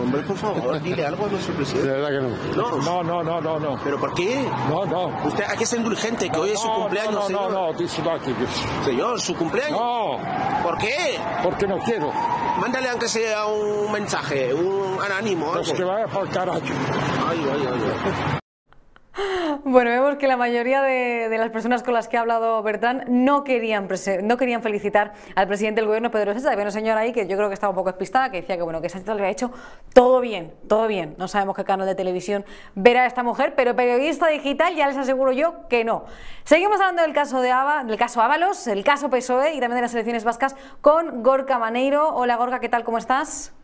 Hombre, por favor, dile algo a nuestro presidente. De verdad que no. No, no, no, no, no. ¿Pero por qué? No, no. Usted hay que ser indulgente, que hoy es su cumpleaños, no, señor. No, no, no, Señor, ¿su cumpleaños? No. ¿Por qué? Porque no quiero. Mándale aunque sea un mensaje, un anónimo. Pues que vaya el carajo. Ay, ay, ay, ay. Bueno, vemos que la mayoría de, las personas con las que ha hablado Bertrán no querían, no querían felicitar al presidente del gobierno, Pedro Sánchez. Había una señora ahí que yo creo que estaba un poco despistada, que decía que bueno, que Sánchez lo había hecho todo bien, todo bien. No sabemos qué canal de televisión verá esta mujer, pero periodista digital ya les aseguro yo que no. Seguimos hablando del caso de Ava, del caso Ábalos, el caso PSOE y también de las elecciones vascas con Gorka Maneiro. Hola Gorka, ¿qué tal? ¿Cómo estás?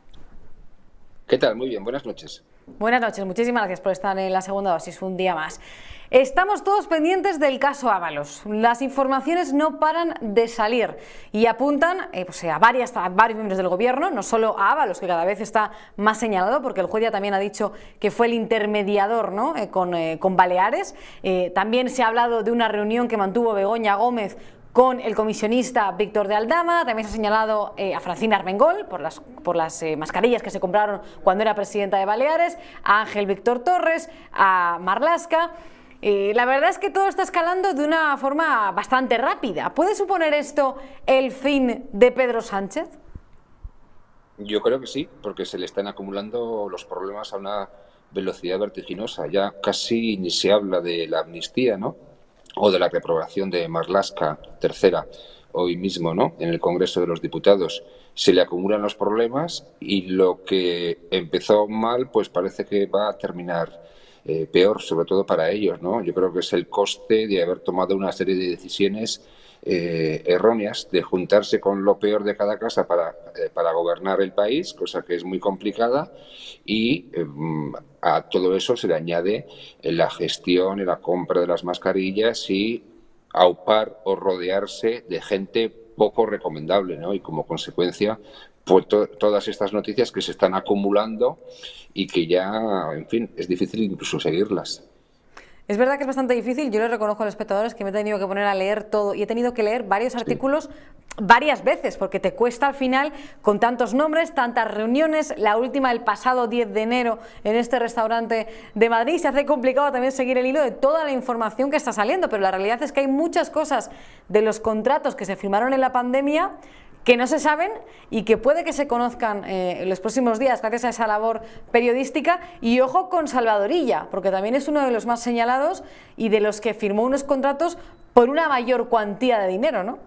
¿Qué tal? Muy bien, buenas noches. Buenas noches, muchísimas gracias por estar en la segunda dosis un día más. Estamos todos pendientes del caso Ábalos. Las informaciones no paran de salir y apuntan eh, pues, a, varios miembros del gobierno, no solo a Ábalos, que cada vez está más señalado, porque el juez ya también ha dicho que fue el intermediador ¿no? eh, con, eh, con, Baleares. También se ha hablado de una reunión que mantuvo Begoña Gómez con el comisionista Víctor de Aldama, también se ha señalado eh, a Francina Armengol por las, por las eh, mascarillas que se compraron cuando era presidenta de Baleares, a Ángel Víctor Torres, a Marlasca. Eh, la verdad es que todo está escalando de una forma bastante rápida. ¿Puede suponer esto el fin de Pedro Sánchez? Yo creo que sí, porque se le están acumulando los problemas a una velocidad vertiginosa. Ya casi ni se habla de la amnistía, ¿no? O de la reprobación de Marlaska tercera hoy mismo ¿no? en el Congreso de los Diputados. Se le acumulan los problemas y lo que empezó mal pues parece que va a terminar eh, peor, sobre todo para ellos. ¿no? Yo creo que es el coste de haber tomado una serie de decisiones eh, erróneas de juntarse con lo peor de cada casa para, eh, para gobernar el país, cosa que es muy complicada, y eh, a todo eso se le añade la gestión y la compra de las mascarillas y aupar o rodearse de gente poco recomendable, ¿no? Y como consecuencia, pues to todas estas noticias que se están acumulando y que ya, en fin, es difícil incluso seguirlas. Es verdad que es bastante difícil, yo le reconozco a los espectadores que me he tenido que poner a leer todo y he tenido que leer varios artículos varias veces, porque te cuesta al final con tantos nombres, tantas reuniones, la última el pasado 10 de enero en este restaurante de Madrid, se hace complicado también seguir el hilo de toda la información que está saliendo, pero la realidad es que hay muchas cosas de los contratos que se firmaron en la pandemia que no se saben y que puede que se conozcan eh, en los próximos días gracias a esa labor periodística. Y ojo con Salvadorilla, porque también es uno de los más señalados y de los que firmó unos contratos por una mayor cuantía de dinero, ¿no?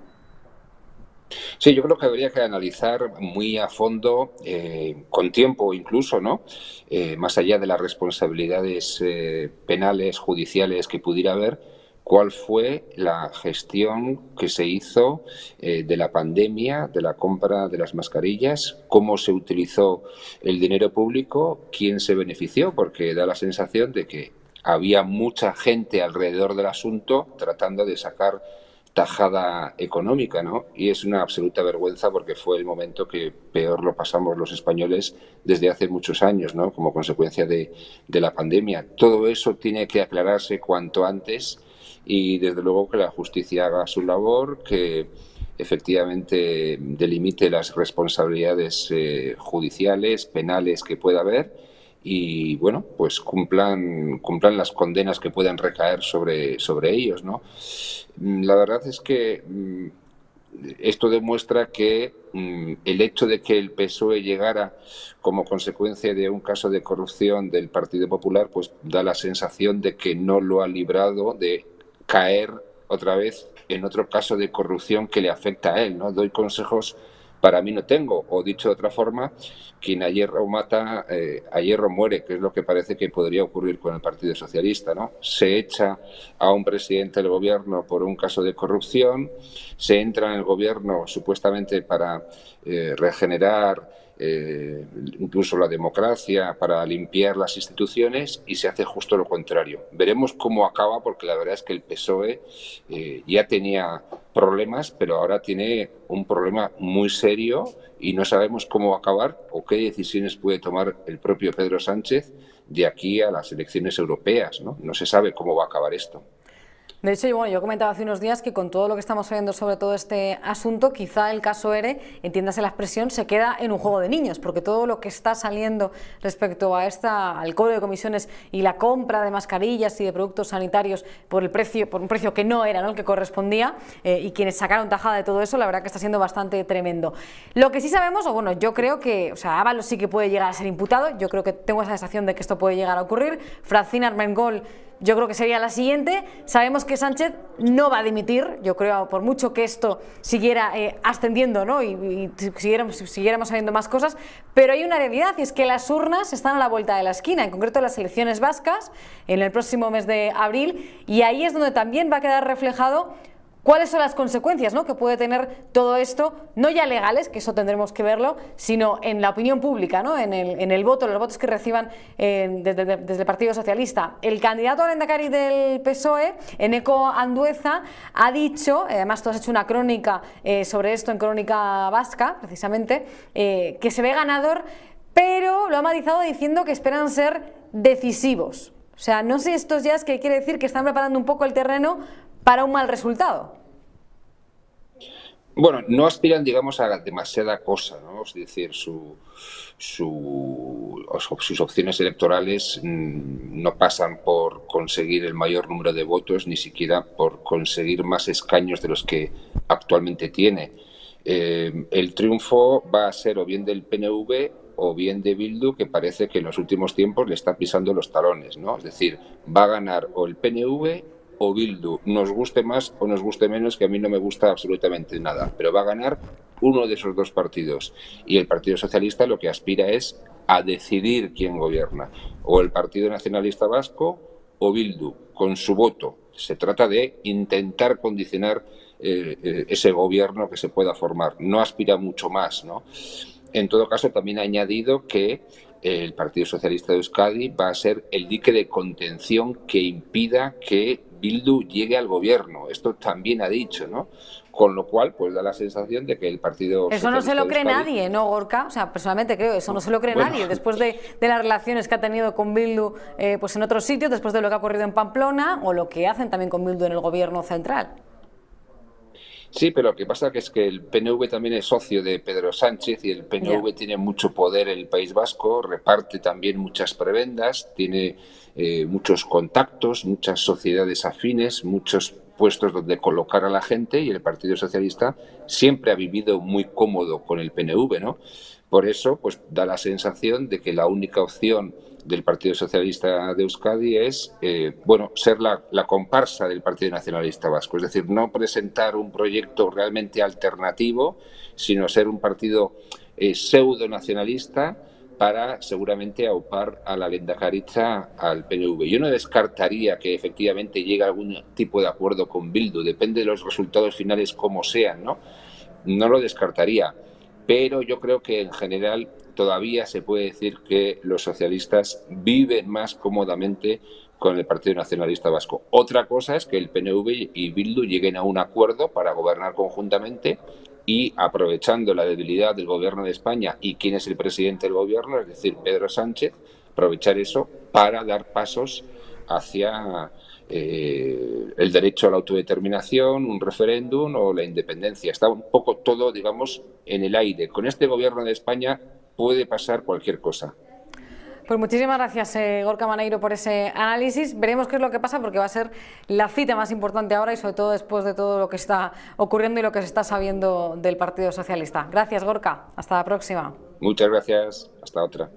Sí, yo creo que habría que analizar muy a fondo, eh, con tiempo incluso, ¿no? Eh, más allá de las responsabilidades eh, penales, judiciales que pudiera haber, cuál fue la gestión que se hizo eh, de la pandemia, de la compra de las mascarillas, cómo se utilizó el dinero público, quién se benefició, porque da la sensación de que había mucha gente alrededor del asunto tratando de sacar tajada económica, ¿no? Y es una absoluta vergüenza porque fue el momento que peor lo pasamos los españoles desde hace muchos años, ¿no? Como consecuencia de, de la pandemia. Todo eso tiene que aclararse cuanto antes y desde luego que la justicia haga su labor, que efectivamente delimite las responsabilidades eh, judiciales, penales que pueda haber y bueno, pues cumplan, cumplan las condenas que puedan recaer sobre, sobre ellos, ¿no? Mm, la verdad es que mm, esto demuestra que mm, el hecho de que el PSOE llegara como consecuencia de un caso de corrupción del Partido Popular, pues da la sensación de que no lo ha librado de caer otra vez en otro caso de corrupción que le afecta a él. ¿no? Doy consejos, para mí no tengo, o dicho de otra forma, quien a hierro mata, eh, a hierro muere, que es lo que parece que podría ocurrir con el Partido Socialista. ¿no? Se echa a un presidente del gobierno por un caso de corrupción, se entra en el gobierno supuestamente para eh, regenerar eh, incluso la democracia, para limpiar las instituciones y se hace justo lo contrario. Veremos cómo acaba porque la verdad es que el PSOE eh, ya tenía problemas, pero ahora tiene un problema muy serio y no sabemos cómo va a acabar o qué decisiones puede tomar el propio Pedro Sánchez de aquí a las elecciones europeas. No, no se sabe cómo va a acabar esto. De hecho, bueno, yo comentaba hace unos días que con todo lo que estamos viendo sobre todo este asunto, quizá el caso ERE, entiéndase la expresión, se queda en un juego de niños, porque todo lo que está saliendo respecto a esta, al cobro de comisiones y la compra de mascarillas y de productos sanitarios por el precio, por un precio que no era el que correspondía, eh, y quienes sacaron tajada de todo eso, la verdad que está siendo bastante tremendo. Lo que sí sabemos, o bueno, yo creo que, o sea, Ábalos sí que puede llegar a ser imputado, yo creo que tengo esa sensación de que esto puede llegar a ocurrir. Francina Armengol yo creo que sería la siguiente. Sabemos que Sánchez no va a dimitir, yo creo, por mucho que esto siguiera eh, ascendiendo ¿no? y, siguiéramos, siguiéramos sabiendo más cosas, pero hay una realidad y es que las urnas están a la vuelta de la esquina, en concreto las elecciones vascas en el próximo mes de abril, y ahí es donde también va a quedar reflejado ¿Cuáles son las consecuencias ¿no? que puede tener todo esto, no ya legales, que eso tendremos que verlo, sino en la opinión pública, ¿no? en, el, en el voto, los votos que reciban desde, desde, el Partido Socialista? El candidato al Endacari del PSOE, Eneco Andueza, ha dicho, eh, además tú has hecho una crónica eh, sobre esto en Crónica Vasca, precisamente, eh, que se ve ganador, pero lo ha matizado diciendo que esperan ser decisivos. O sea, no sé estos ya es que quiere decir que están preparando un poco el terreno para un mal resultado. Bueno, no aspiran, digamos, a demasiada cosa, ¿no? Es decir, su, su, sus opciones electorales mmm, no pasan por conseguir el mayor número de votos, ni siquiera por conseguir más escaños de los que actualmente tiene. Eh, el triunfo va a ser o bien del PNV o bien de Bildu, que parece que en los últimos tiempos le está pisando los talones, ¿no? Es decir, va a ganar o el PNV o Bildu, nos guste más o nos guste menos, que a mí no me gusta absolutamente nada, pero va a ganar uno de esos dos partidos. Y el Partido Socialista lo que aspira es a decidir quién gobierna, o el Partido Nacionalista Vasco o Bildu, con su voto. Se trata de intentar condicionar eh, eh, ese gobierno que se pueda formar. No aspira mucho más, ¿no? En todo caso, también ha añadido que el Partido Socialista de Euskadi va a ser el dique de contención que impida que Bildu llegue al gobierno. Esto también ha dicho, ¿no? Con lo cual, pues da la sensación de que el partido. Eso no se lo cree nadie, ¿no, Gorka? O sea, personalmente creo, eso no se lo cree bueno. nadie. Después de, de, las relaciones que ha tenido con Bildu eh, pues en otros sitios, después de lo que ha ocurrido en Pamplona o lo que hacen también con Bildu en el gobierno central. Sí, pero lo que pasa es que el PNV también es socio de Pedro Sánchez y el PNV yeah. tiene mucho poder en el País Vasco, reparte también muchas prebendas, tiene eh, muchos contactos, muchas sociedades afines, muchos puestos donde colocar a la gente y el Partido Socialista siempre ha vivido muy cómodo con el PNV, ¿no? Por eso, pues da la sensación de que la única opción del Partido Socialista de Euskadi es, eh, bueno, ser la, la, comparsa del Partido Nacionalista Vasco, es decir, no presentar un proyecto realmente alternativo, sino ser un partido eh, pseudo nacionalista para seguramente aupar a la lenda caricha al PNV. Yo no descartaría que efectivamente llegue algún tipo de acuerdo con Bildu, depende de los resultados finales como sean, ¿no? No lo descartaría, pero yo creo que en general todavía se puede decir que los socialistas viven más cómodamente con el Partido Nacionalista Vasco. Otra cosa es que el PNV y Bildu lleguen a un acuerdo para gobernar conjuntamente y aprovechando la debilidad del gobierno de España y quién es el presidente del gobierno, es decir, Pedro Sánchez, aprovechar eso para dar pasos hacia eh, el derecho a la autodeterminación, un referéndum o la independencia. Está un poco todo, digamos, en el aire. Con este gobierno de España puede pasar cualquier cosa. Pues muchísimas gracias, eh, Gorka Maneiro, por ese análisis. Veremos qué es lo que pasa porque va a ser la cita más importante ahora y sobre todo después de todo lo que está ocurriendo y lo que se está sabiendo del Partido Socialista. Gracias, Gorka. Hasta la próxima. Muchas gracias. Hasta otra.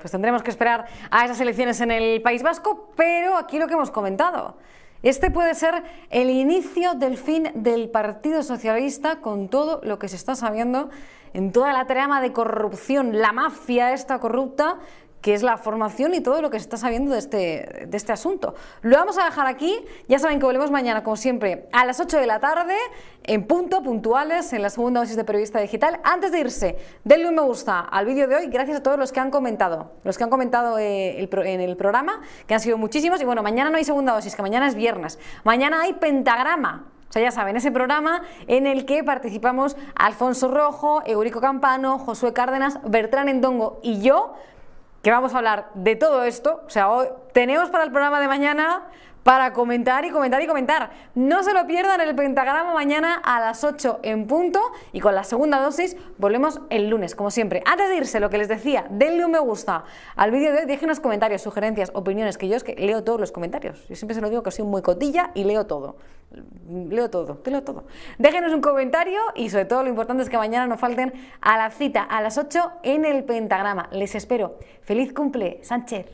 Pues tendremos que esperar a esas elecciones en el País Vasco, pero aquí lo que hemos comentado. Este puede ser el inicio del fin del Partido Socialista con todo lo que se está sabiendo en toda la trama de corrupción, la mafia esta corrupta que es la formación y todo lo que se está sabiendo de este, de este asunto. Lo vamos a dejar aquí, ya saben que volvemos mañana, como siempre, a las 8 de la tarde, en punto, puntuales, en la segunda dosis de Periodista Digital. Antes de irse, denle un me gusta al vídeo de hoy, gracias a todos los que han comentado, los que han comentado eh, en el programa, que han sido muchísimos, y bueno, mañana no hay segunda dosis, que mañana es viernes, mañana hay pentagrama, o sea, ya saben, ese programa en el que participamos Alfonso Rojo, Eurico Campano, Josué Cárdenas, Bertrán Endongo y yo, que vamos a hablar de todo esto. O sea, hoy tenemos para el programa de mañana para comentar y comentar y comentar. No se lo pierdan el pentagrama mañana a las 8 en punto y con la segunda dosis volvemos el lunes, como siempre. Antes de irse, lo que les decía, denle un me gusta al vídeo de hoy, déjenos comentarios, sugerencias, opiniones, que yo es que leo todos los comentarios. Yo siempre se lo digo que soy muy cotilla y leo todo. Leo todo, te leo todo. Déjenos un comentario y sobre todo lo importante es que mañana no falten a la cita a las 8 en el pentagrama. Les espero. Feliz cumple, Sánchez.